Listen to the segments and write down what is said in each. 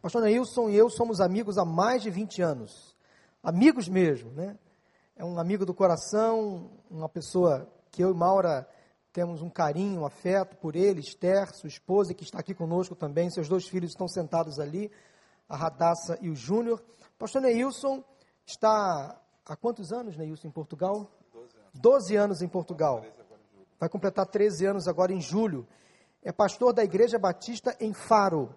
Pastor Neilson e eu somos amigos há mais de 20 anos. Amigos mesmo, né? É um amigo do coração, uma pessoa que eu e Maura temos um carinho, um afeto por ele, Esther, sua esposa, que está aqui conosco também, seus dois filhos estão sentados ali, a Radassa e o Júnior. Pastor Neilson está há quantos anos, Neilson, em Portugal? 12 anos. 12 anos em Portugal. Vai completar 13 anos agora em julho. É pastor da Igreja Batista em Faro,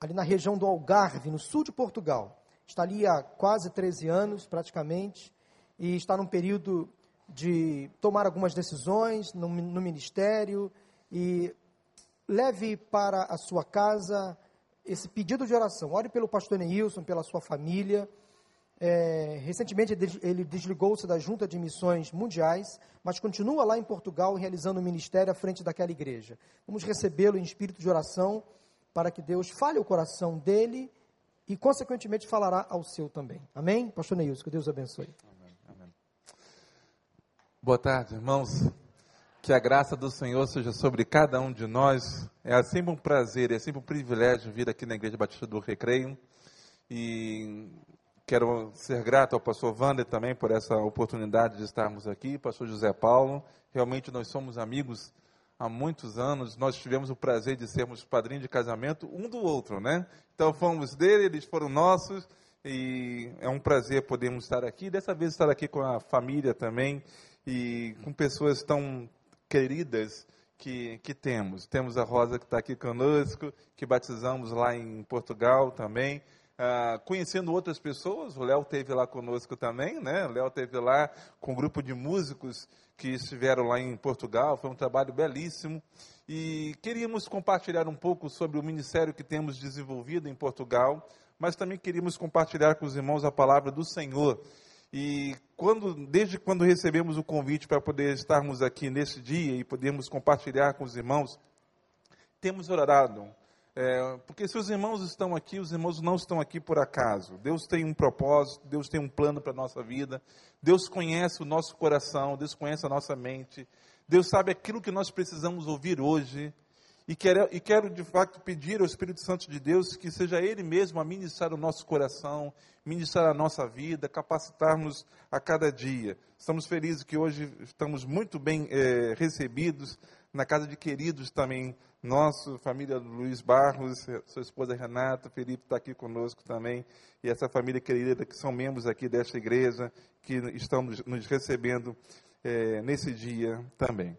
ali na região do Algarve, no sul de Portugal. Está ali há quase 13 anos, praticamente, e está num período de tomar algumas decisões no, no ministério e leve para a sua casa esse pedido de oração. Ore pelo pastor Neilson, pela sua família. É, recentemente ele desligou-se da Junta de Missões Mundiais, mas continua lá em Portugal realizando o ministério à frente daquela igreja. Vamos recebê-lo em espírito de oração para que Deus fale o coração dele e, consequentemente, falará ao seu também. Amém? Pastor Neilson, que Deus abençoe. Amém, amém. Boa tarde, irmãos. Que a graça do Senhor seja sobre cada um de nós. É sempre um prazer, é sempre um privilégio vir aqui na Igreja Batista do Recreio. E quero ser grato ao pastor Wander também por essa oportunidade de estarmos aqui, pastor José Paulo. Realmente nós somos amigos há muitos anos, nós tivemos o prazer de sermos padrinhos de casamento um do outro, né? Então fomos dele, eles foram nossos, e é um prazer podermos estar aqui. Dessa vez estar aqui com a família também, e com pessoas tão queridas que, que temos. Temos a Rosa que está aqui conosco, que batizamos lá em Portugal também. Uh, conhecendo outras pessoas, o Léo teve lá conosco também, né? O Léo teve lá com um grupo de músicos que estiveram lá em Portugal, foi um trabalho belíssimo. E queríamos compartilhar um pouco sobre o ministério que temos desenvolvido em Portugal, mas também queríamos compartilhar com os irmãos a palavra do Senhor. E quando, desde quando recebemos o convite para poder estarmos aqui nesse dia e podermos compartilhar com os irmãos, temos orado é, porque se os irmãos estão aqui, os irmãos não estão aqui por acaso. Deus tem um propósito, Deus tem um plano para a nossa vida. Deus conhece o nosso coração, Deus conhece a nossa mente. Deus sabe aquilo que nós precisamos ouvir hoje. E quero, e quero, de fato, pedir ao Espírito Santo de Deus que seja Ele mesmo a ministrar o nosso coração, ministrar a nossa vida, capacitarmos a cada dia. Estamos felizes que hoje estamos muito bem é, recebidos na casa de queridos também nosso, família Luiz Barros, sua esposa Renata, Felipe está aqui conosco também, e essa família querida que são membros aqui desta igreja, que estão nos recebendo é, nesse dia também.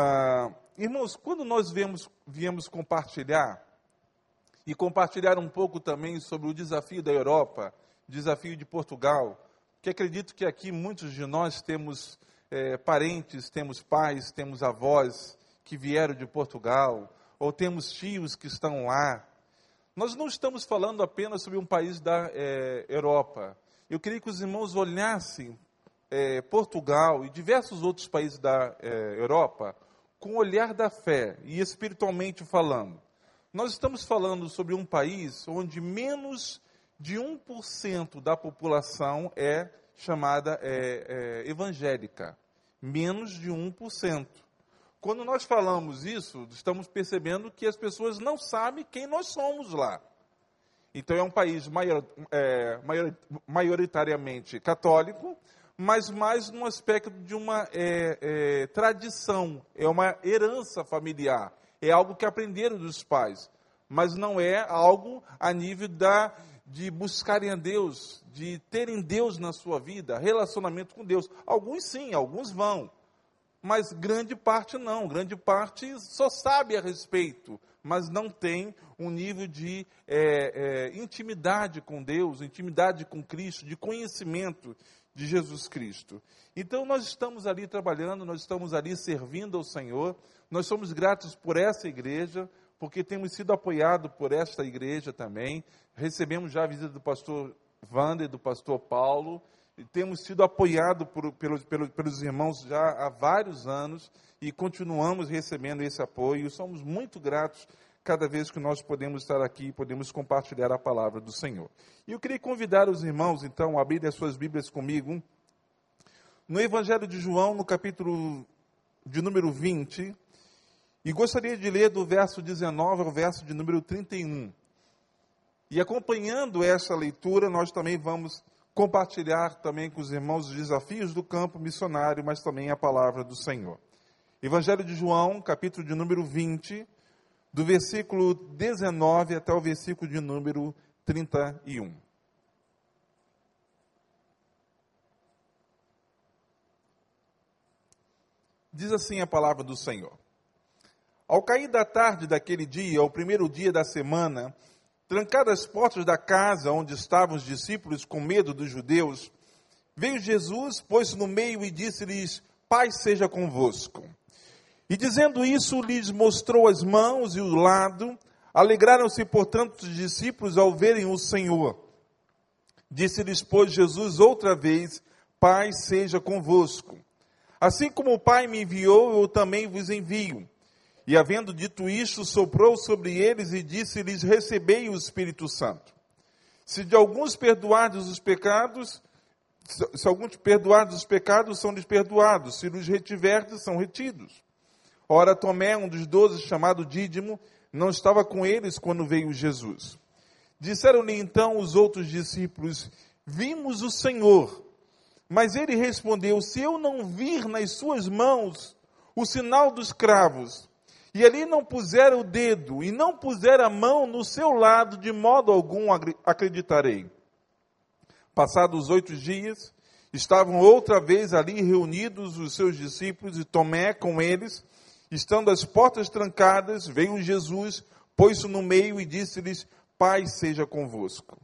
Ah, irmãos, quando nós viemos, viemos compartilhar, e compartilhar um pouco também sobre o desafio da Europa, desafio de Portugal, que acredito que aqui muitos de nós temos é, parentes, temos pais, temos avós, que vieram de Portugal, ou temos tios que estão lá. Nós não estamos falando apenas sobre um país da é, Europa. Eu queria que os irmãos olhassem é, Portugal e diversos outros países da Europa com o olhar da fé e espiritualmente falando. Nós estamos falando sobre um país onde menos de 1% da população é chamada é, é, evangélica. Menos de 1%. Quando nós falamos isso, estamos percebendo que as pessoas não sabem quem nós somos lá. Então é um país maior, é, maior, maioritariamente católico, mas mais no aspecto de uma é, é, tradição, é uma herança familiar, é algo que aprenderam dos pais, mas não é algo a nível da, de buscarem a Deus, de terem Deus na sua vida, relacionamento com Deus. Alguns sim, alguns vão, mas grande parte não, grande parte só sabe a respeito, mas não tem um nível de é, é, intimidade com Deus, intimidade com Cristo, de conhecimento de Jesus Cristo. Então nós estamos ali trabalhando, nós estamos ali servindo ao Senhor, nós somos gratos por essa igreja, porque temos sido apoiados por esta igreja também. Recebemos já a visita do pastor Wander, do pastor Paulo, temos sido apoiados pelos, irmãos já há vários anos e continuamos recebendo esse apoio. E somos muito gratos cada vez que nós podemos estar aqui e podemos compartilhar a palavra do Senhor. E eu queria convidar os irmãos, então, a abrirem as suas Bíblias comigo. No Evangelho de João, no capítulo de número 20, e gostaria de ler do verso 19 ao verso de número 31. E acompanhando essa leitura, nós também vamos compartilhar também com os irmãos os desafios do campo missionário, mas também a palavra do Senhor. Evangelho de João, capítulo de número 20, do versículo 19 até o versículo de número 31. Diz assim a palavra do Senhor. Ao cair da tarde daquele dia, ao primeiro dia da semana, trancadas as portas da casa onde estavam os discípulos com medo dos judeus, veio Jesus, pôs-se no meio e disse-lhes: Paz seja convosco. E dizendo isso, lhes mostrou as mãos e o lado. Alegraram-se, portanto, os discípulos ao verem o Senhor. Disse-lhes, pois, Jesus outra vez: Paz seja convosco. Assim como o Pai me enviou, eu também vos envio. E havendo dito isto, soprou sobre eles e disse-lhes: Recebei o Espírito Santo. Se de alguns perdoardes os pecados, se alguns perdoardes os pecados, são-lhes perdoados. Se os retiverdes, são retidos. Ora, Tomé, um dos doze, chamado Dídimo, não estava com eles quando veio Jesus. Disseram-lhe então os outros discípulos: Vimos o Senhor. Mas ele respondeu: Se eu não vir nas suas mãos o sinal dos cravos, e ali não puser o dedo e não puser a mão no seu lado, de modo algum acreditarei. Passados oito dias, estavam outra vez ali reunidos os seus discípulos e Tomé com eles. Estando as portas trancadas, veio Jesus, pôs-se no meio e disse-lhes: Paz seja convosco.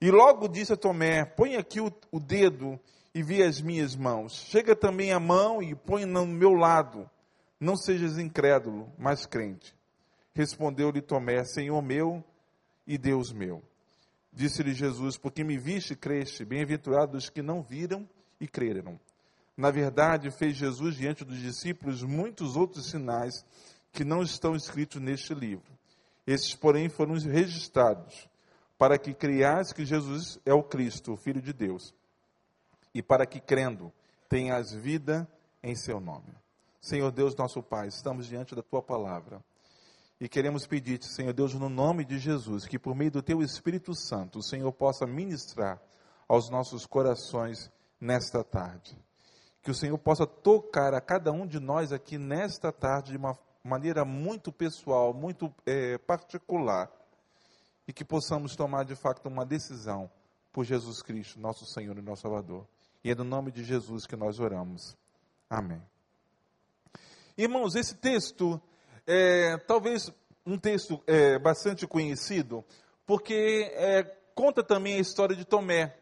E logo disse a Tomé: Põe aqui o, o dedo e vi as minhas mãos. Chega também a mão e põe no meu lado não sejas incrédulo, mas crente. Respondeu-lhe Tomé: Senhor meu e Deus meu. Disse-lhe Jesus: Porque me viste, creste. Bem-aventurados os que não viram e creram. Na verdade, fez Jesus diante dos discípulos muitos outros sinais que não estão escritos neste livro. Esses, porém, foram registrados para que criais que Jesus é o Cristo, o Filho de Deus, e para que, crendo, tenhas vida em seu nome. Senhor Deus, nosso Pai, estamos diante da tua palavra. E queremos pedir-te, Senhor Deus, no nome de Jesus, que por meio do teu Espírito Santo, o Senhor possa ministrar aos nossos corações nesta tarde. Que o Senhor possa tocar a cada um de nós aqui nesta tarde de uma maneira muito pessoal, muito é, particular. E que possamos tomar de fato uma decisão por Jesus Cristo, nosso Senhor e nosso Salvador. E é no nome de Jesus que nós oramos. Amém. Irmãos, esse texto é talvez um texto é, bastante conhecido, porque é, conta também a história de Tomé.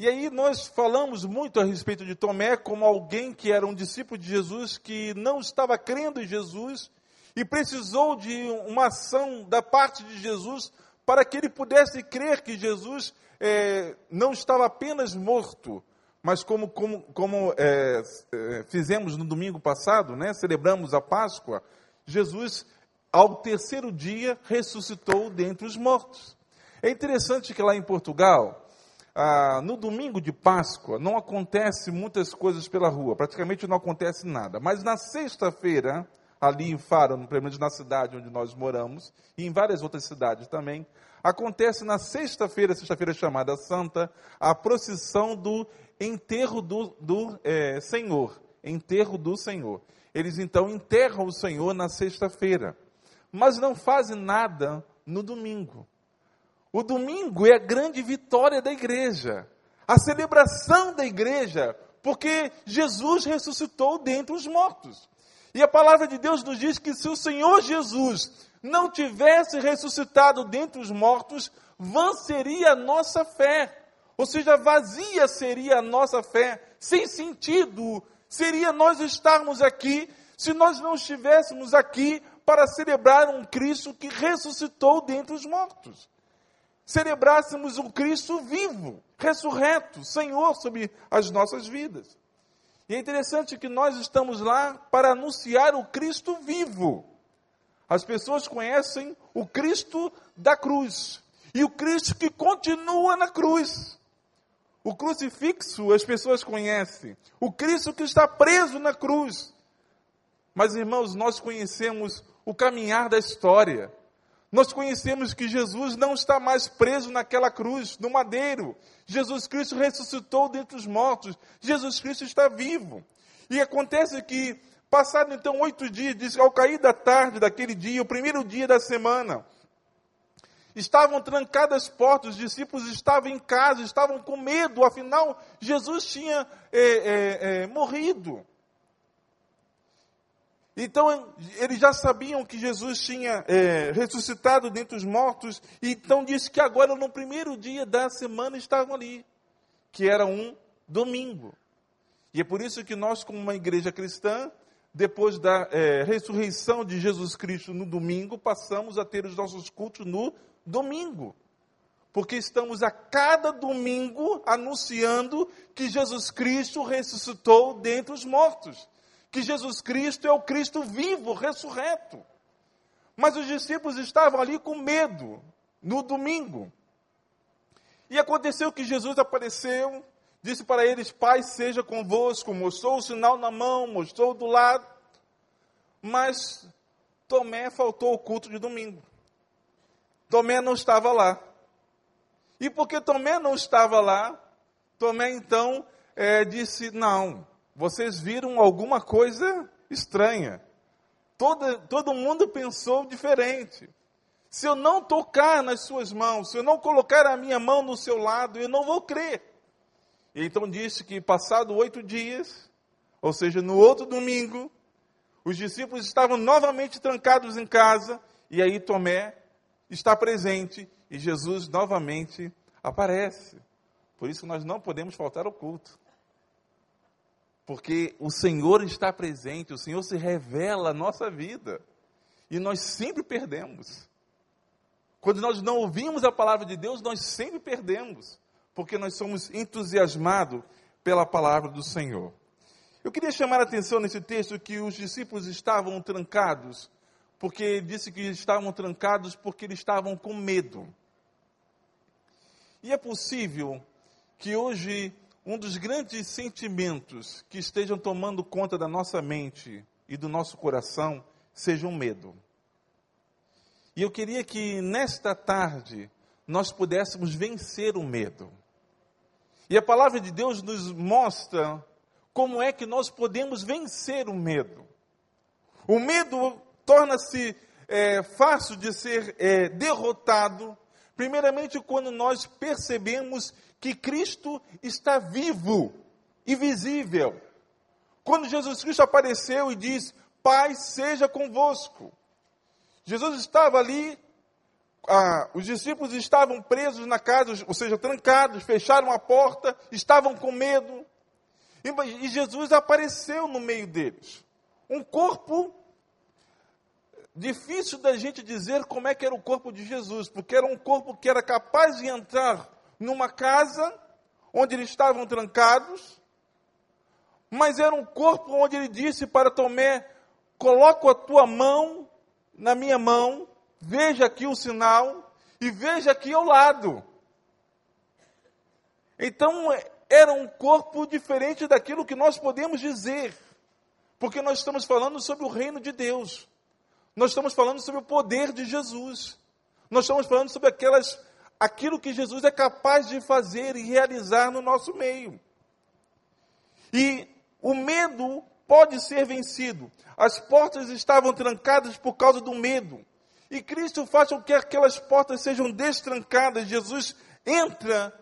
E aí nós falamos muito a respeito de Tomé como alguém que era um discípulo de Jesus, que não estava crendo em Jesus e precisou de uma ação da parte de Jesus para que ele pudesse crer que Jesus é, não estava apenas morto, mas como, como, como é, fizemos no domingo passado, né, celebramos a Páscoa, Jesus, ao terceiro dia, ressuscitou dentre os mortos. É interessante que lá em Portugal, ah, no domingo de Páscoa, não acontece muitas coisas pela rua, praticamente não acontece nada. Mas na sexta-feira, ali em Faro, pelo menos na cidade onde nós moramos, e em várias outras cidades também, acontece na sexta-feira, sexta-feira chamada Santa, a procissão do enterro do, do é, Senhor. Enterro do Senhor. Eles então enterram o Senhor na sexta-feira, mas não fazem nada no domingo. O domingo é a grande vitória da igreja, a celebração da igreja, porque Jesus ressuscitou dentre os mortos. E a palavra de Deus nos diz que se o Senhor Jesus não tivesse ressuscitado dentre os mortos, vã seria a nossa fé. Ou seja, vazia seria a nossa fé, sem sentido seria nós estarmos aqui se nós não estivéssemos aqui para celebrar um Cristo que ressuscitou dentre os mortos. Celebrássemos um Cristo vivo, ressurreto, Senhor sobre as nossas vidas. E é interessante que nós estamos lá para anunciar o Cristo vivo. As pessoas conhecem o Cristo da cruz e o Cristo que continua na cruz. O crucifixo as pessoas conhecem. O Cristo que está preso na cruz. Mas, irmãos, nós conhecemos o caminhar da história. Nós conhecemos que Jesus não está mais preso naquela cruz, no madeiro. Jesus Cristo ressuscitou dentre os mortos. Jesus Cristo está vivo. E acontece que, passado então oito dias, diz ao cair da tarde daquele dia, o primeiro dia da semana, estavam trancadas as portas, os discípulos estavam em casa, estavam com medo, afinal, Jesus tinha é, é, é, morrido. Então, eles já sabiam que Jesus tinha é, ressuscitado dentre os mortos, e então disse que agora, no primeiro dia da semana, estavam ali, que era um domingo. E é por isso que nós, como uma igreja cristã, depois da é, ressurreição de Jesus Cristo no domingo, passamos a ter os nossos cultos no domingo. Porque estamos a cada domingo anunciando que Jesus Cristo ressuscitou dentre os mortos que Jesus Cristo é o Cristo vivo, ressurreto. Mas os discípulos estavam ali com medo no domingo. E aconteceu que Jesus apareceu, disse para eles: Pai, seja convosco, mostrou o sinal na mão, mostrou do lado. Mas Tomé faltou o culto de domingo. Tomé não estava lá. E porque Tomé não estava lá, Tomé então é, disse: Não, vocês viram alguma coisa estranha. Todo, todo mundo pensou diferente. Se eu não tocar nas suas mãos, se eu não colocar a minha mão no seu lado, eu não vou crer. E então disse que passado oito dias, ou seja, no outro domingo, os discípulos estavam novamente trancados em casa, e aí Tomé está presente, e Jesus novamente aparece. Por isso nós não podemos faltar ao culto. Porque o Senhor está presente, o Senhor se revela na nossa vida. E nós sempre perdemos. Quando nós não ouvimos a palavra de Deus, nós sempre perdemos. Porque nós somos entusiasmados pela palavra do Senhor. Eu queria chamar a atenção nesse texto que os discípulos estavam trancados, porque disse que estavam trancados porque eles estavam com medo. E é possível que hoje um dos grandes sentimentos que estejam tomando conta da nossa mente e do nosso coração seja o medo. E eu queria que nesta tarde nós pudéssemos vencer o medo. E a palavra de Deus nos mostra como é que nós podemos vencer o medo. O medo torna-se é, fácil de ser é, derrotado, primeiramente quando nós percebemos que Cristo está vivo e visível. Quando Jesus Cristo apareceu e diz: Pai, seja convosco. Jesus estava ali, ah, os discípulos estavam presos na casa, ou seja, trancados, fecharam a porta, estavam com medo. E, Jesus apareceu no meio deles. Um corpo difícil da gente dizer como é que era o corpo de Jesus, porque era um corpo que era capaz de entrar numa casa onde eles estavam trancados, mas era um corpo onde ele disse para Tomé: Coloco a tua mão na minha mão, veja aqui o sinal e veja aqui ao lado. Então, era um corpo diferente daquilo que nós podemos dizer, porque nós estamos falando sobre o reino de Deus, nós estamos falando sobre o poder de Jesus, nós estamos falando sobre aquelas aquilo que Jesus é capaz de fazer e realizar no nosso meio. E o medo pode ser vencido. As portas estavam trancadas por causa do medo. E Cristo faz com que aquelas portas sejam destrancadas. Jesus entra,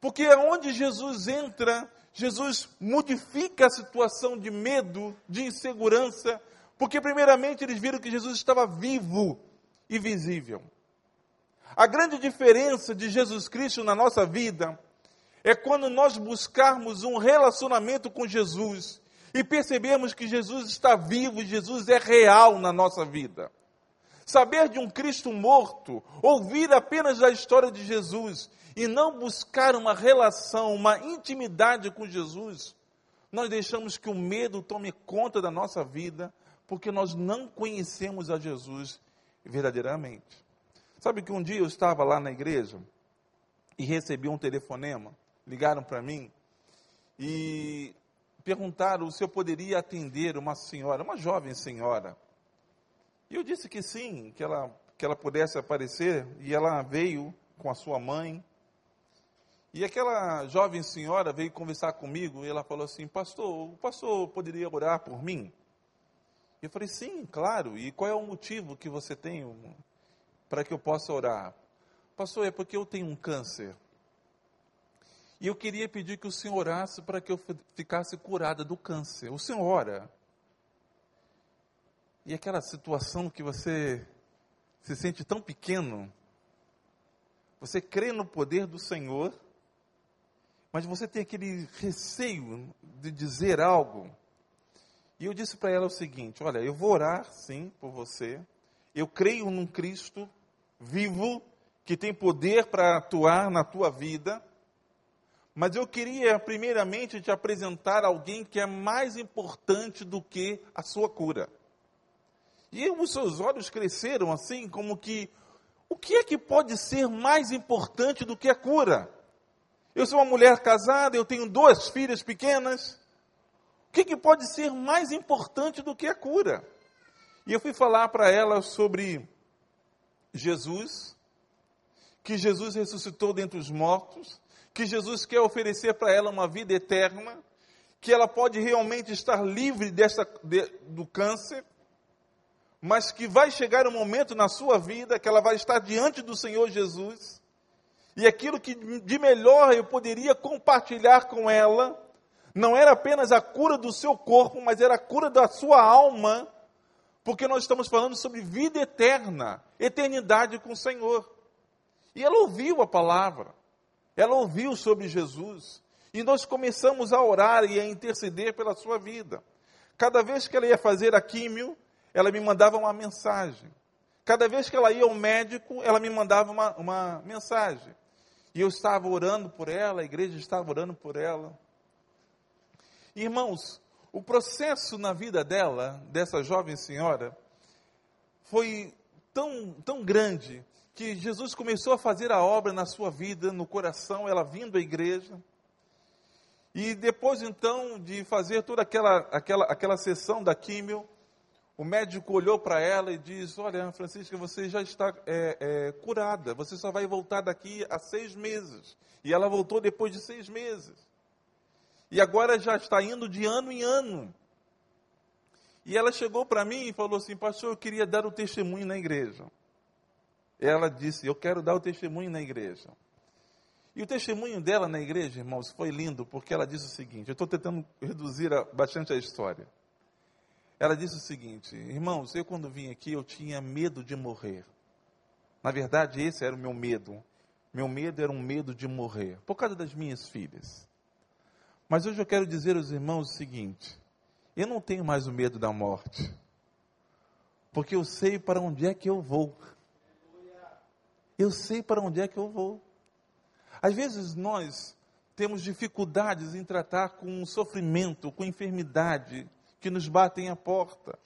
porque onde Jesus entra, Jesus modifica a situação de medo, de insegurança, porque primeiramente eles viram que Jesus estava vivo e visível. A grande diferença de Jesus Cristo na nossa vida é quando nós buscarmos um relacionamento com Jesus e percebemos que Jesus está vivo Jesus é real na nossa vida. Saber de um Cristo morto, ouvir apenas a história de Jesus e não buscar uma relação, uma intimidade com Jesus, nós deixamos que o medo tome conta da nossa vida, porque nós não conhecemos a Jesus verdadeiramente. Sabe que um dia eu estava lá na igreja e recebi um telefonema, ligaram para mim e perguntaram se eu poderia atender uma senhora, uma jovem senhora. E eu disse que sim, que ela, que ela pudesse aparecer, e ela veio com a sua mãe. E aquela jovem senhora veio conversar comigo e ela falou assim: Pastor, o pastor poderia orar por mim? Eu falei: Sim, claro. E qual é o motivo que você tem para que eu possa orar? Pastor, é porque eu tenho um câncer. E eu queria pedir que o Senhor orasse para que eu ficasse curada do câncer. O Senhor ora. E aquela situação que você se sente tão pequeno, você crê no poder do Senhor, mas você tem aquele receio de dizer algo. E eu disse para ela o seguinte: Olha, eu vou orar sim por você. Eu creio num Cristo vivo que tem poder para atuar na tua vida. Mas eu queria, primeiramente, te apresentar alguém que é mais importante do que a sua cura. E os seus olhos cresceram assim, como que: o que é que pode ser mais importante do que a cura? Eu sou uma mulher casada, eu tenho duas filhas pequenas. O que, que pode ser mais importante do que a cura? E eu fui falar para ela sobre Jesus, que Jesus ressuscitou dentre os mortos, que Jesus quer oferecer para ela uma vida eterna, que ela pode realmente estar livre dessa, de, do câncer, mas que vai chegar um momento na sua vida que ela vai estar diante do Senhor Jesus e aquilo que de melhor eu poderia compartilhar com ela, não era apenas a cura do seu corpo, mas era a cura da sua alma, porque nós estamos falando sobre vida eterna, eternidade com o Senhor. E ela ouviu a palavra, ela ouviu sobre Jesus, e nós começamos a orar e a interceder pela sua vida. Cada vez que ela ia fazer a químio, ela me mandava uma mensagem. Cada vez que ela ia ao médico, ela me mandava uma, uma mensagem. E eu estava orando por ela, a igreja estava orando por ela. Irmãos, o processo na vida dela, dessa jovem senhora, foi tão, tão grande que Jesus começou a fazer a obra na sua vida, no coração, ela vindo à igreja. E depois então de fazer toda aquela, aquela, aquela sessão da químio, o médico olhou para ela e disse: Olha, Francisca, você já está é, é, curada, você só vai voltar daqui a seis meses. E ela voltou depois de seis meses. E agora já está indo de ano em ano. E ela chegou para mim e falou assim: Pastor, eu queria dar o testemunho na igreja. Ela disse: Eu quero dar o testemunho na igreja. E o testemunho dela na igreja, irmãos, foi lindo, porque ela disse o seguinte: eu estou tentando reduzir bastante a história. Ela disse o seguinte: Irmãos, eu quando vim aqui eu tinha medo de morrer. Na verdade, esse era o meu medo. Meu medo era um medo de morrer, por causa das minhas filhas. Mas hoje eu quero dizer aos irmãos o seguinte: eu não tenho mais o medo da morte, porque eu sei para onde é que eu vou. Eu sei para onde é que eu vou. Às vezes nós temos dificuldades em tratar com sofrimento, com enfermidade, que nos batem a porta.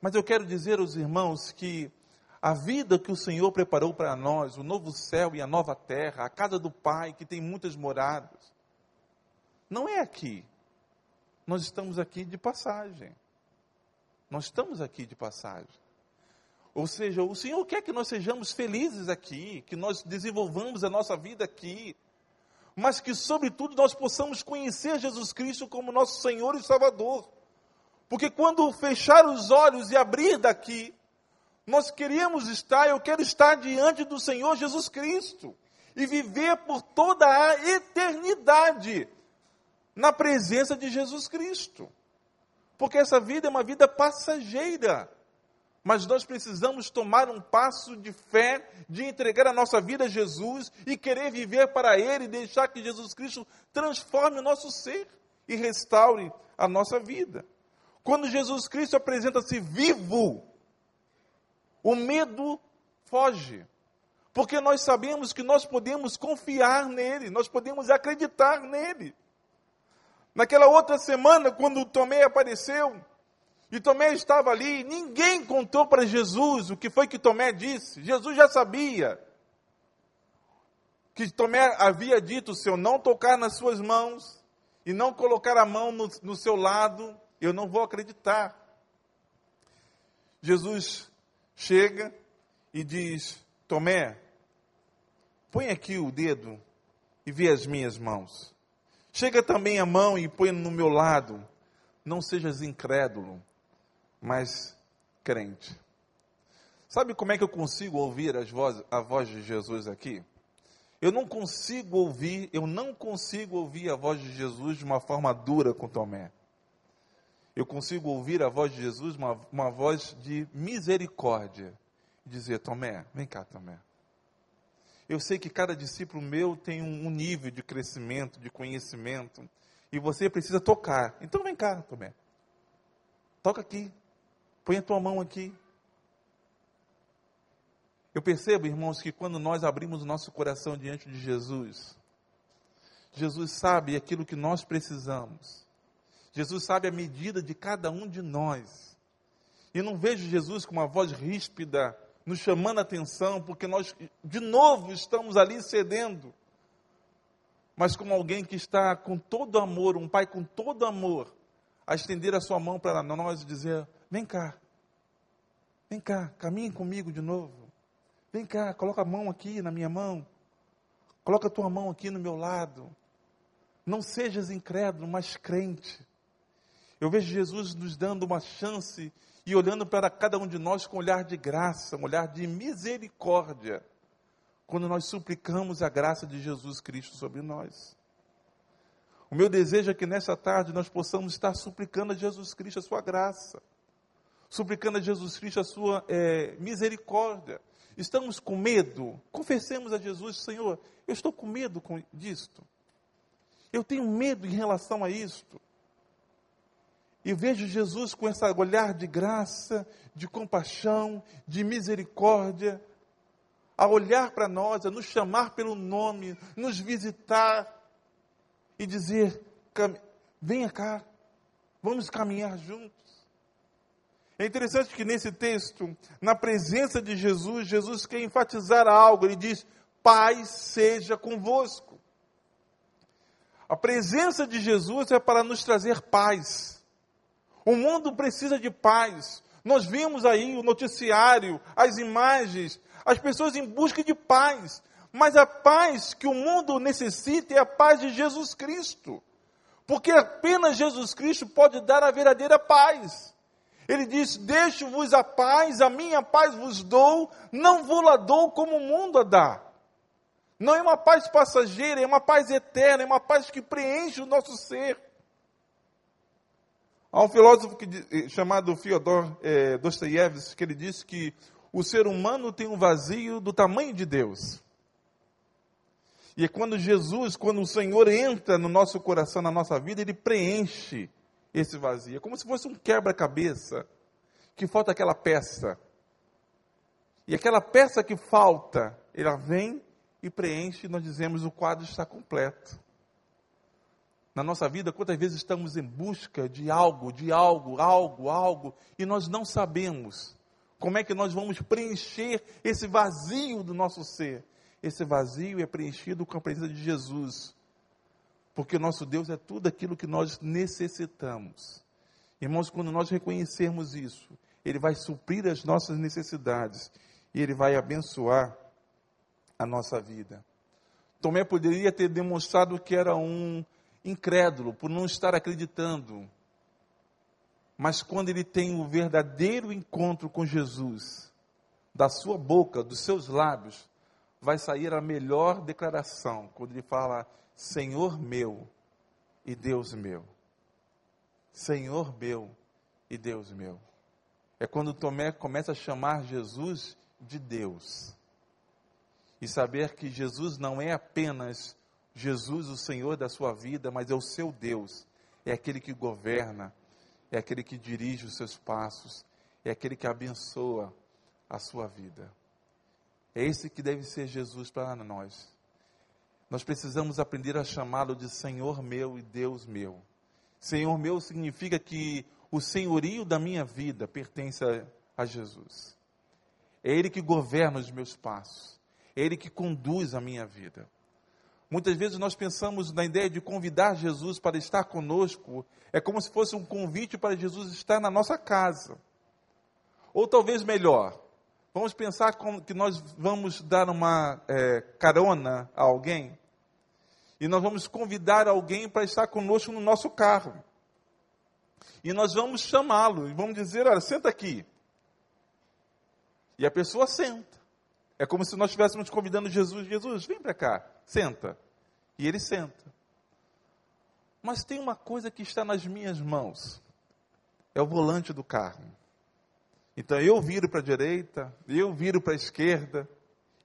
Mas eu quero dizer aos irmãos que a vida que o Senhor preparou para nós, o novo céu e a nova terra, a casa do Pai, que tem muitas moradas, não é aqui. Nós estamos aqui de passagem. Nós estamos aqui de passagem. Ou seja, o Senhor quer que nós sejamos felizes aqui, que nós desenvolvamos a nossa vida aqui, mas que, sobretudo, nós possamos conhecer Jesus Cristo como nosso Senhor e Salvador. Porque quando fechar os olhos e abrir daqui, nós queríamos estar, eu quero estar diante do Senhor Jesus Cristo e viver por toda a eternidade na presença de Jesus Cristo. Porque essa vida é uma vida passageira. Mas nós precisamos tomar um passo de fé, de entregar a nossa vida a Jesus e querer viver para Ele, e deixar que Jesus Cristo transforme o nosso ser e restaure a nossa vida. Quando Jesus Cristo apresenta-se vivo, o medo foge. Porque nós sabemos que nós podemos confiar nele, nós podemos acreditar nele. Naquela outra semana, quando Tomé apareceu, e Tomé estava ali, ninguém contou para Jesus o que foi que Tomé disse. Jesus já sabia que Tomé havia dito: se eu não tocar nas suas mãos e não colocar a mão no, no seu lado, eu não vou acreditar. Jesus chega e diz: Tomé, põe aqui o dedo e vê as minhas mãos. Chega também a mão e põe no meu lado. Não sejas incrédulo, mas crente. Sabe como é que eu consigo ouvir voz, a voz de Jesus aqui? Eu não consigo ouvir, eu não consigo ouvir a voz de Jesus de uma forma dura com Tomé. Eu consigo ouvir a voz de Jesus, uma, uma voz de misericórdia. Dizer, Tomé, vem cá, Tomé. Eu sei que cada discípulo meu tem um, nível de crescimento, de conhecimento, e você precisa tocar. Então vem cá, Tomé. Toca aqui. Põe a tua mão aqui. Eu percebo, irmãos, que quando nós abrimos o nosso coração diante de Jesus, Jesus sabe aquilo que nós precisamos. Jesus sabe a medida de cada um de nós. E não vejo Jesus com uma voz ríspida, nos chamando a atenção, porque nós, de novo, estamos ali cedendo. Mas como alguém que está com todo amor, um pai com todo amor, a estender a sua mão para nós e dizer: Vem cá, vem cá, caminhe comigo de novo. Vem cá, coloca a mão aqui na minha mão. Coloca a tua mão aqui no meu lado. Não sejas incrédulo, mas crente. Eu vejo Jesus nos dando uma chance e olhando para cada um de nós com um olhar de graça, um olhar de misericórdia, quando nós suplicamos a graça de Jesus Cristo sobre nós. O meu desejo é que nessa tarde nós possamos estar suplicando a Jesus Cristo a sua graça, suplicando a Jesus Cristo a sua é, misericórdia. Estamos com medo? Confessemos a Jesus, Senhor, eu estou com medo com disto. Eu tenho medo em relação a isto. E vejo Jesus com esse olhar de graça, de compaixão, de misericórdia, a olhar para nós, a nos chamar pelo nome, nos visitar e dizer: venha cá, vamos caminhar juntos. É interessante que nesse texto, na presença de Jesus, Jesus quer enfatizar algo. Ele diz: Paz seja convosco. A presença de Jesus é para nos trazer paz. O mundo precisa de paz. Nós vimos aí o noticiário, as imagens, as pessoas em busca de paz. Mas a paz que o mundo necessita é a paz de Jesus Cristo. Porque apenas Jesus Cristo pode dar a verdadeira paz. Ele diz: Deixo-vos a paz, a minha paz vos dou, não vou lá dou como o mundo a dá. Não é uma paz passageira, é uma paz eterna, é uma paz que preenche o nosso ser. Há um filósofo que, eh, chamado Fyodor é, Dostoiévski que ele disse que o ser humano tem um vazio do tamanho de Deus. E é quando Jesus, quando o Senhor entra no nosso coração, na nossa vida, ele preenche esse vazio. É como se fosse um quebra-cabeça, que falta aquela peça. E aquela peça que falta, ela vem e preenche, e nós dizemos o quadro está completo na nossa vida, quantas vezes estamos em busca de algo, de algo, algo, algo, e nós não sabemos como é que nós vamos preencher esse vazio do nosso ser. Esse vazio é preenchido com a presença de Jesus, porque o nosso Deus é tudo aquilo que nós necessitamos. Irmãos, quando nós reconhecermos isso, Ele vai suprir as nossas necessidades e Ele vai abençoar a nossa vida. Tomé poderia ter demonstrado que era um incrédulo, por não estar acreditando. Mas quando ele tem o verdadeiro encontro com Jesus, da sua boca, dos seus lábios, vai sair a melhor declaração, quando ele fala: Senhor meu e Deus meu. Senhor meu e Deus meu. É quando Tomé começa a chamar Jesus de Deus. E saber que Jesus não é apenas Jesus, o Senhor da sua vida, mas é o seu Deus, é aquele que governa, é aquele que dirige os seus passos, é aquele que abençoa a sua vida. É esse que deve ser Jesus para nós. Nós precisamos aprender a chamá-lo de Senhor meu e Deus meu. Senhor meu significa que o senhorio da minha vida pertence a, a Jesus. É Ele que governa os meus passos. É Ele que conduz a minha vida. Muitas vezes nós pensamos na ideia de convidar Jesus para estar conosco, é como se fosse um convite para Jesus estar na nossa casa. Ou talvez melhor, vamos pensar que nós vamos dar uma é, carona a alguém e nós vamos convidar alguém para estar conosco no nosso carro. E nós vamos chamá-lo e vamos dizer: olha, senta aqui. E a pessoa senta. É como se nós estivéssemos convidando Jesus: Jesus, vem para cá, senta. E ele senta. Mas tem uma coisa que está nas minhas mãos: é o volante do carro. Então eu viro para a direita, eu viro para a esquerda,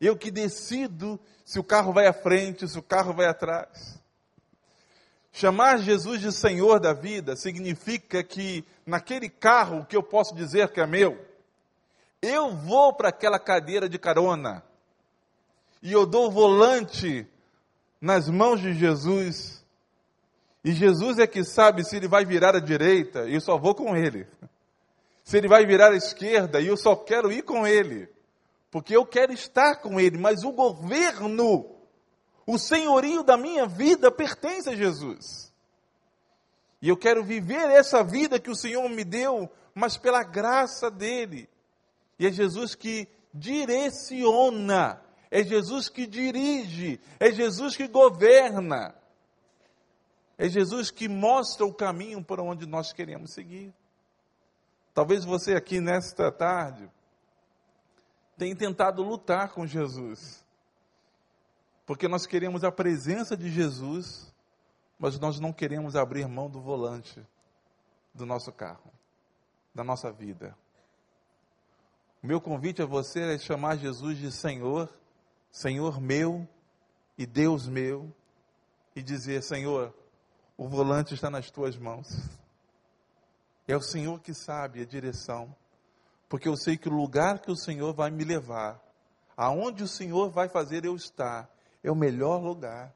eu que decido se o carro vai à frente, se o carro vai atrás. Chamar Jesus de Senhor da vida significa que naquele carro que eu posso dizer que é meu, eu vou para aquela cadeira de carona e eu dou o volante nas mãos de Jesus. E Jesus é que sabe se ele vai virar à direita e eu só vou com ele. Se ele vai virar à esquerda e eu só quero ir com ele. Porque eu quero estar com ele, mas o governo, o senhorio da minha vida pertence a Jesus. E eu quero viver essa vida que o Senhor me deu, mas pela graça dele. E é Jesus que direciona, é Jesus que dirige, é Jesus que governa. É Jesus que mostra o caminho por onde nós queremos seguir. Talvez você aqui nesta tarde tenha tentado lutar com Jesus. Porque nós queremos a presença de Jesus, mas nós não queremos abrir mão do volante do nosso carro, da nossa vida. O meu convite a você é chamar Jesus de Senhor, Senhor meu e Deus meu, e dizer: Senhor, o volante está nas tuas mãos. É o Senhor que sabe a direção, porque eu sei que o lugar que o Senhor vai me levar, aonde o Senhor vai fazer eu estar, é o melhor lugar.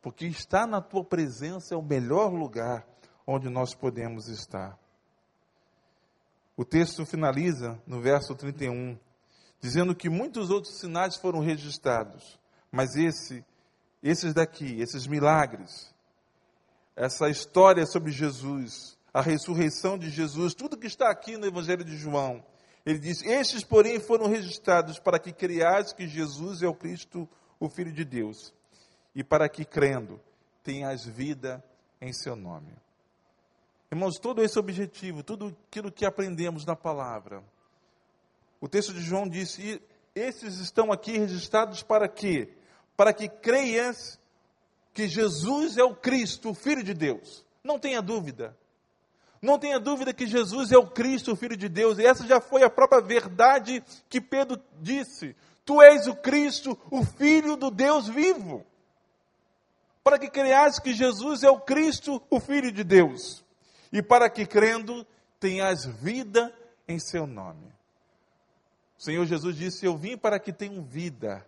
Porque estar na tua presença é o melhor lugar onde nós podemos estar. O texto finaliza no verso 31, dizendo que muitos outros sinais foram registrados, mas esse, esses daqui, esses milagres, essa história sobre Jesus, a ressurreição de Jesus, tudo que está aqui no Evangelho de João, ele diz: Estes, porém, foram registrados para que creias que Jesus é o Cristo, o Filho de Deus, e para que, crendo, tenhas vida em seu nome. Irmãos, todo esse objetivo, tudo aquilo que aprendemos na palavra, o texto de João disse: esses estão aqui registrados para quê? Para que creias que Jesus é o Cristo, o Filho de Deus. Não tenha dúvida. Não tenha dúvida que Jesus é o Cristo, o Filho de Deus. E essa já foi a própria verdade que Pedro disse. Tu és o Cristo, o Filho do Deus vivo. Para que creias que Jesus é o Cristo, o Filho de Deus e para que crendo tenhas vida em seu nome. O Senhor Jesus disse: Eu vim para que tenham vida,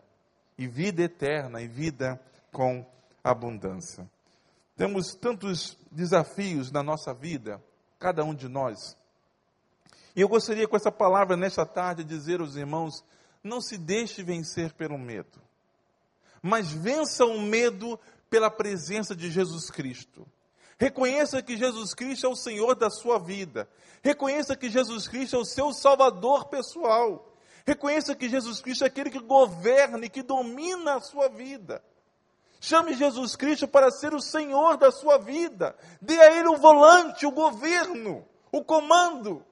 e vida eterna, e vida com abundância. Temos tantos desafios na nossa vida, cada um de nós. E eu gostaria com essa palavra nesta tarde dizer aos irmãos: não se deixe vencer pelo medo, mas vença o medo pela presença de Jesus Cristo. Reconheça que Jesus Cristo é o Senhor da sua vida. Reconheça que Jesus Cristo é o seu Salvador pessoal. Reconheça que Jesus Cristo é aquele que governa e que domina a sua vida. Chame Jesus Cristo para ser o Senhor da sua vida. Dê a Ele o volante, o governo, o comando.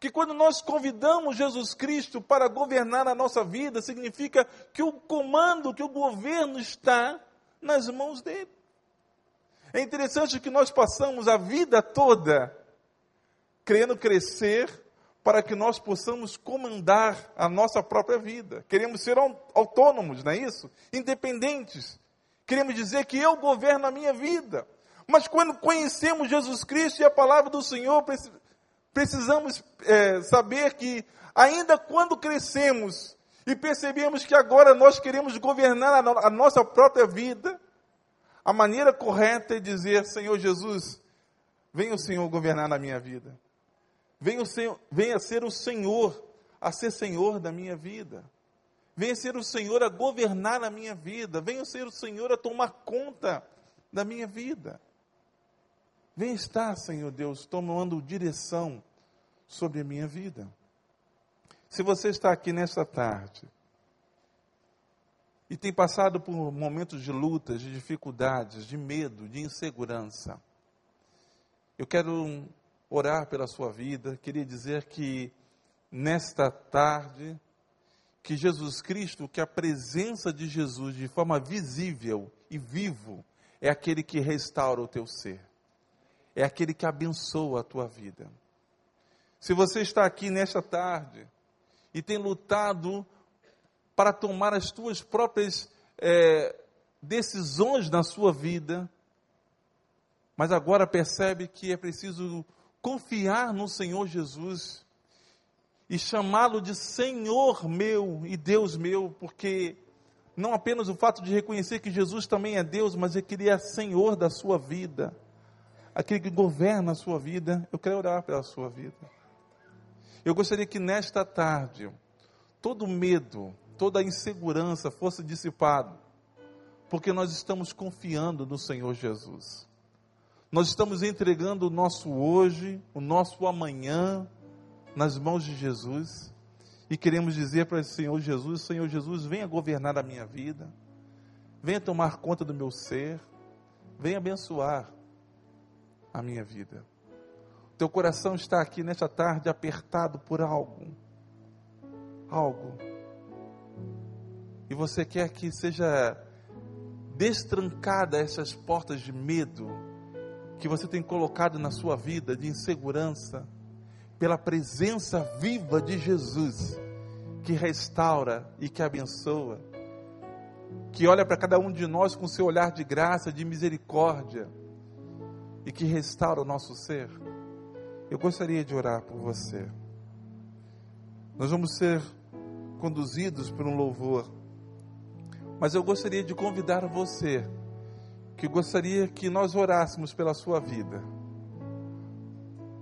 Que quando nós convidamos Jesus Cristo para governar a nossa vida, significa que o comando, que o governo está nas mãos dele. É interessante que nós passamos a vida toda querendo crescer para que nós possamos comandar a nossa própria vida. Queremos ser autônomos, não é isso? Independentes. Queremos dizer que eu governo a minha vida. Mas quando conhecemos Jesus Cristo e a palavra do Senhor, precisamos é, saber que, ainda quando crescemos e percebemos que agora nós queremos governar a, a nossa própria vida, a maneira correta é dizer: Senhor Jesus, venha o Senhor governar na minha vida. Venha, Senhor, venha ser o Senhor a ser Senhor da minha vida. Venha ser o Senhor a governar a minha vida. Venha ser o Senhor a tomar conta da minha vida. Vem estar, Senhor Deus, tomando direção sobre a minha vida. Se você está aqui nesta tarde e tem passado por momentos de lutas, de dificuldades, de medo, de insegurança, eu quero orar pela sua vida. Queria dizer que nesta tarde, que Jesus Cristo, que a presença de Jesus de forma visível e vivo é aquele que restaura o teu ser é aquele que abençoa a tua vida. Se você está aqui nesta tarde e tem lutado para tomar as tuas próprias é, decisões na sua vida, mas agora percebe que é preciso confiar no Senhor Jesus e chamá-lo de Senhor meu e Deus meu, porque não apenas o fato de reconhecer que Jesus também é Deus, mas é que Ele é Senhor da sua vida aquele que governa a sua vida, eu quero orar pela sua vida. Eu gostaria que nesta tarde, todo medo, toda insegurança fosse dissipado, porque nós estamos confiando no Senhor Jesus. Nós estamos entregando o nosso hoje, o nosso amanhã, nas mãos de Jesus, e queremos dizer para o Senhor Jesus: Senhor Jesus, venha governar a minha vida, venha tomar conta do meu ser, venha abençoar a minha vida. Teu coração está aqui nesta tarde apertado por algo. Algo. E você quer que seja destrancada essas portas de medo que você tem colocado na sua vida, de insegurança, pela presença viva de Jesus, que restaura e que abençoa, que olha para cada um de nós com seu olhar de graça, de misericórdia e que restaura o nosso ser, eu gostaria de orar por você. Nós vamos ser conduzidos por um louvor, mas eu gostaria de convidar você, que gostaria que nós orássemos pela sua vida,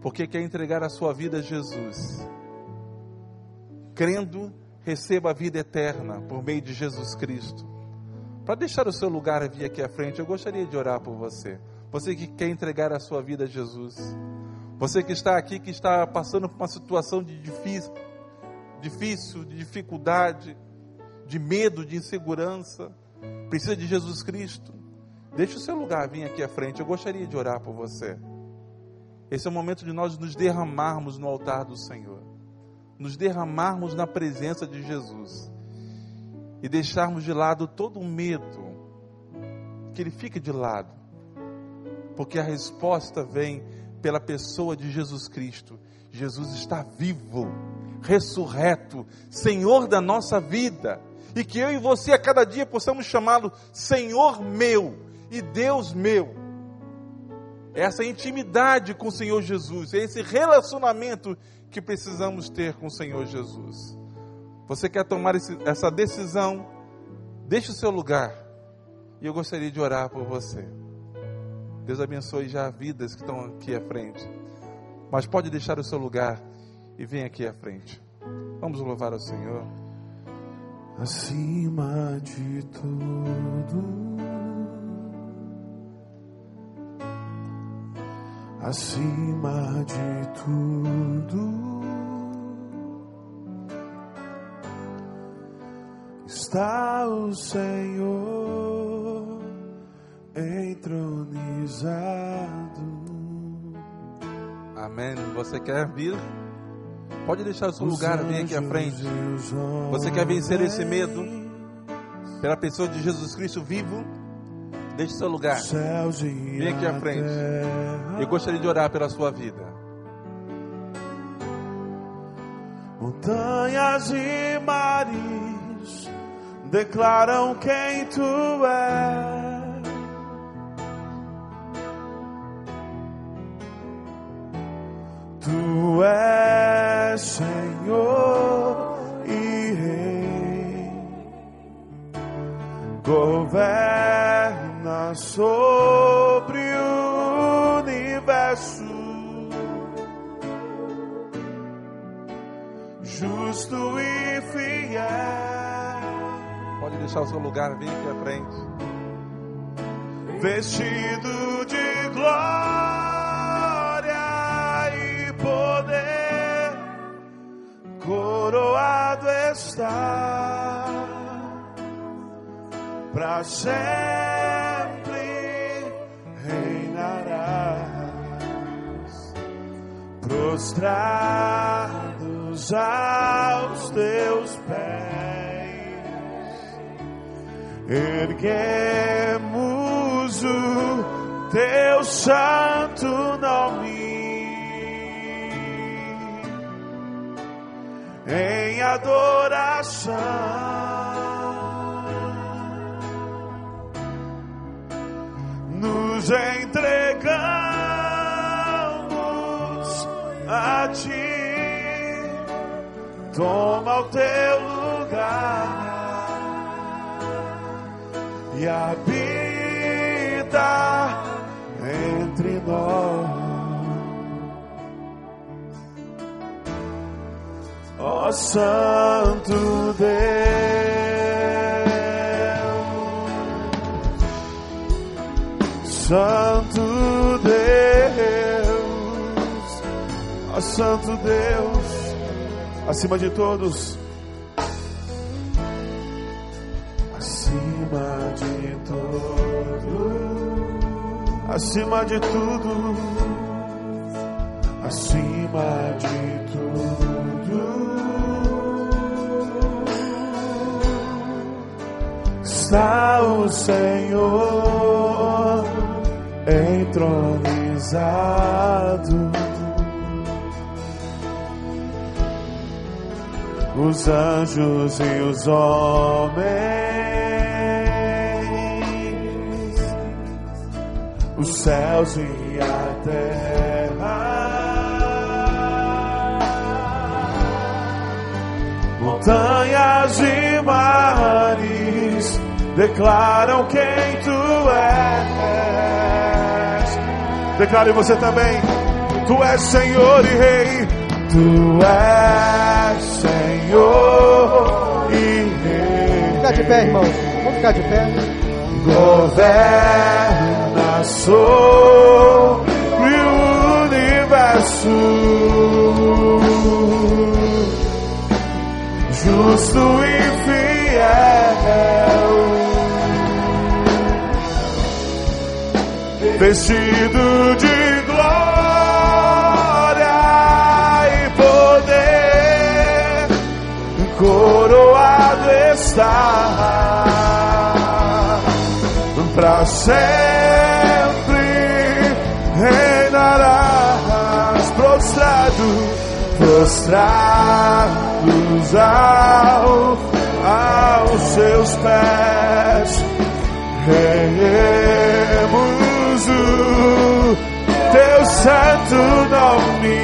porque quer entregar a sua vida a Jesus, crendo, receba a vida eterna por meio de Jesus Cristo. Para deixar o seu lugar vir aqui à frente, eu gostaria de orar por você. Você que quer entregar a sua vida a Jesus. Você que está aqui, que está passando por uma situação de difícil, difícil, de dificuldade, de medo, de insegurança, precisa de Jesus Cristo. Deixe o seu lugar vir aqui à frente. Eu gostaria de orar por você. Esse é o momento de nós nos derramarmos no altar do Senhor, nos derramarmos na presença de Jesus e deixarmos de lado todo o medo, que ele fique de lado porque a resposta vem pela pessoa de Jesus Cristo. Jesus está vivo, ressurreto, Senhor da nossa vida, e que eu e você a cada dia possamos chamá-lo Senhor meu e Deus meu. Essa intimidade com o Senhor Jesus, é esse relacionamento que precisamos ter com o Senhor Jesus. Você quer tomar esse, essa decisão? Deixe o seu lugar. E eu gostaria de orar por você. Deus abençoe já vidas que estão aqui à frente. Mas pode deixar o seu lugar e vem aqui à frente. Vamos louvar ao Senhor. Acima de tudo, acima de tudo, está o Senhor entronizado. Amém. Você quer vir? Pode deixar o seu lugar, vem aqui à frente. Você quer vencer esse medo pela pessoa de Jesus Cristo vivo? Deixe seu lugar. Vem aqui à frente. Eu gostaria de orar pela sua vida. Montanhas e mares declaram quem tu és. Tu és Senhor e Rei, governa sobre o universo. Justo e fiel. Pode deixar o seu lugar, vem aqui à frente. Vestido de glória e poder, coroado está para sempre prostrados aos teus pés erguemos o teu santo nome em adoração. Toma o teu lugar e habita entre nós. Ó Santo Deus, Santo Deus, ó Santo Deus, acima de todos, acima de tudo, acima de tudo, acima de tudo. Está o Senhor entronizado. Os anjos e os homens, os céus e a terra, montanhas e mares declaram quem tu és. Declare você também. Tu és Senhor e Rei. Tu és Senhor e Rei. Ficar de pé, irmão. Vamos ficar de pé. Governa sobre o universo. Justo e fiel. Vestido de está para sempre reinarás prostrado, prostrados ao, aos seus pés. Reemos o teu santo nome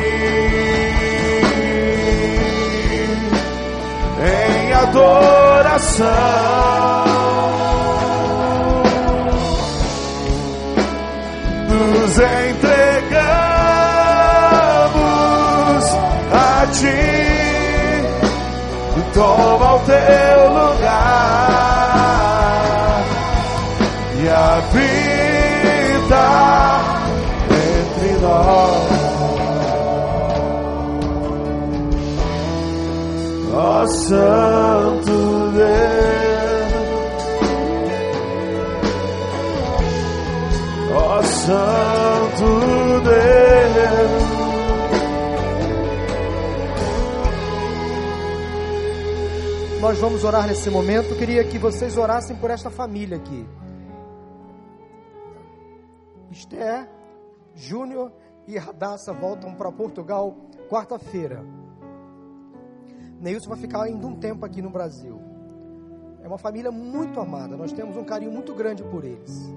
em adoração. nos entregamos a ti. Toma o teu lugar e habita entre nós. Ó Santo Deus, Nós vamos orar nesse momento. Eu queria que vocês orassem por esta família aqui. Esther, Júnior e Radassa voltam para Portugal quarta-feira. Neilson vai ficar ainda um tempo aqui no Brasil. É uma família muito amada. Nós temos um carinho muito grande por eles.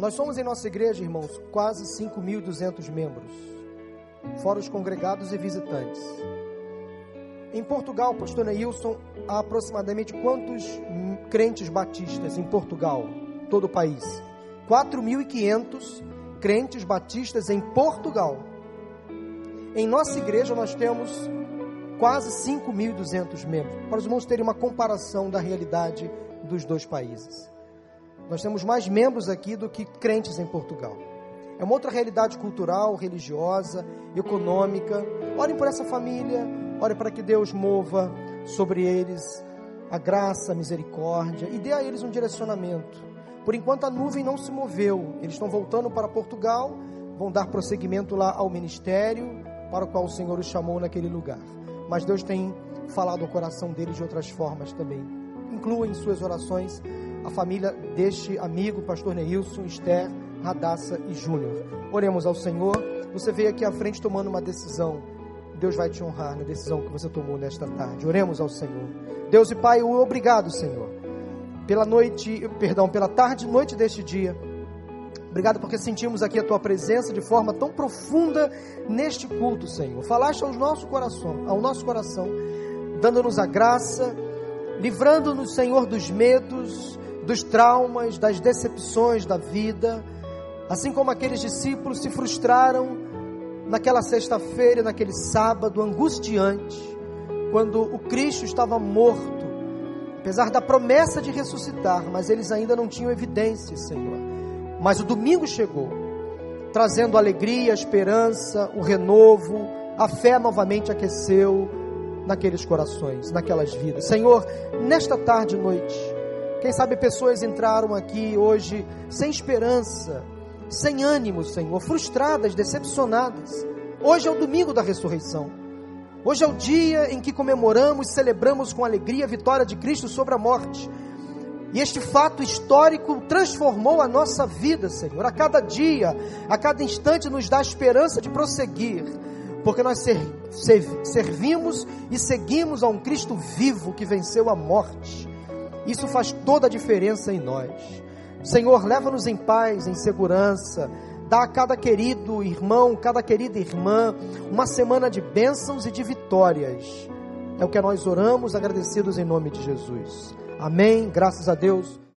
Nós somos em nossa igreja, irmãos, quase 5.200 membros, fora os congregados e visitantes. Em Portugal, pastor Neilson, há aproximadamente quantos crentes batistas em Portugal, todo o país? 4.500 crentes batistas em Portugal. Em nossa igreja nós temos quase 5.200 membros, para os irmãos terem uma comparação da realidade dos dois países. Nós temos mais membros aqui do que crentes em Portugal. É uma outra realidade cultural, religiosa, econômica. Orem por essa família, Ore para que Deus mova sobre eles a graça, a misericórdia e dê a eles um direcionamento. Por enquanto a nuvem não se moveu, eles estão voltando para Portugal, vão dar prosseguimento lá ao ministério para o qual o Senhor os chamou naquele lugar. Mas Deus tem falado ao coração deles de outras formas também. Inclua em suas orações a família deste amigo, pastor Neilson, Esther, Radassa e Júnior. Oremos ao Senhor. Você veio aqui à frente tomando uma decisão. Deus vai te honrar na decisão que você tomou nesta tarde. Oremos ao Senhor. Deus e Pai, obrigado, Senhor, pela noite, perdão, pela tarde e noite deste dia. Obrigado porque sentimos aqui a tua presença de forma tão profunda neste culto, Senhor. Falaste ao nosso coração, ao nosso coração, dando-nos a graça, livrando-nos, Senhor, dos medos, dos traumas, das decepções da vida, assim como aqueles discípulos se frustraram naquela sexta-feira, naquele sábado angustiante, quando o Cristo estava morto, apesar da promessa de ressuscitar, mas eles ainda não tinham evidências, Senhor. Mas o domingo chegou, trazendo alegria, esperança, o renovo, a fé novamente aqueceu naqueles corações, naquelas vidas. Senhor, nesta tarde e noite, quem sabe pessoas entraram aqui hoje sem esperança, sem ânimo, Senhor, frustradas, decepcionadas. Hoje é o domingo da ressurreição. Hoje é o dia em que comemoramos, celebramos com alegria a vitória de Cristo sobre a morte. E este fato histórico transformou a nossa vida, Senhor. A cada dia, a cada instante, nos dá esperança de prosseguir, porque nós ser, ser, servimos e seguimos a um Cristo vivo que venceu a morte. Isso faz toda a diferença em nós. Senhor, leva-nos em paz, em segurança. Dá a cada querido irmão, cada querida irmã, uma semana de bênçãos e de vitórias. É o que nós oramos, agradecidos em nome de Jesus. Amém. Graças a Deus.